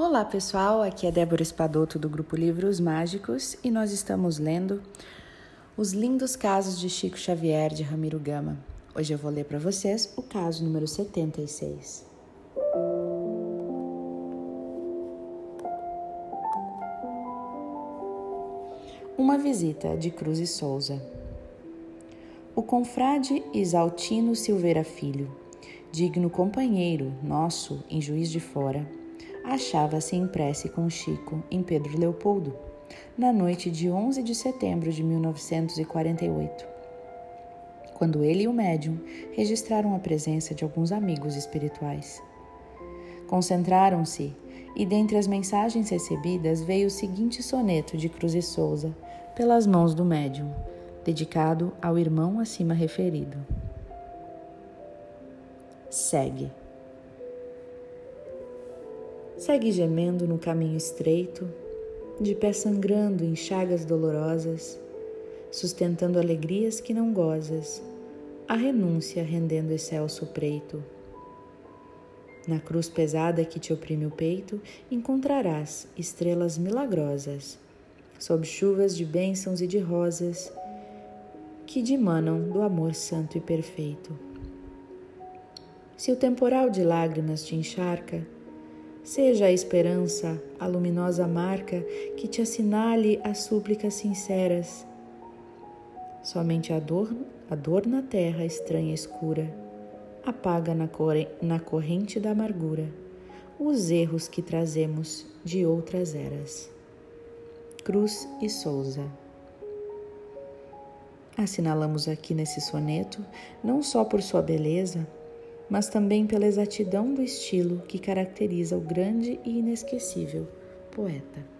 Olá pessoal, aqui é Débora Espadoto do grupo Livros Mágicos e nós estamos lendo Os Lindos Casos de Chico Xavier de Ramiro Gama. Hoje eu vou ler para vocês o caso número 76. Uma visita de Cruz e Souza. O confrade Isaltino Silveira Filho, digno companheiro nosso em Juiz de Fora, achava-se em prece com Chico em Pedro Leopoldo, na noite de 11 de setembro de 1948, quando ele e o médium registraram a presença de alguns amigos espirituais. Concentraram-se e dentre as mensagens recebidas veio o seguinte soneto de Cruz e Souza, pelas mãos do médium, dedicado ao irmão acima referido. Segue. Segue gemendo no caminho estreito, de pé sangrando em chagas dolorosas, sustentando alegrias que não gozas, a renúncia rendendo excelso preito. Na cruz pesada que te oprime o peito, encontrarás estrelas milagrosas, sob chuvas de bênçãos e de rosas, que dimanam do amor santo e perfeito. Se o temporal de lágrimas te encharca, Seja a esperança a luminosa marca que te assinale as súplicas sinceras. Somente a dor, a dor na terra estranha e escura, apaga na, na corrente da amargura os erros que trazemos de outras eras. Cruz e Souza. Assinalamos aqui nesse soneto, não só por sua beleza, mas também pela exatidão do estilo que caracteriza o grande e inesquecível poeta.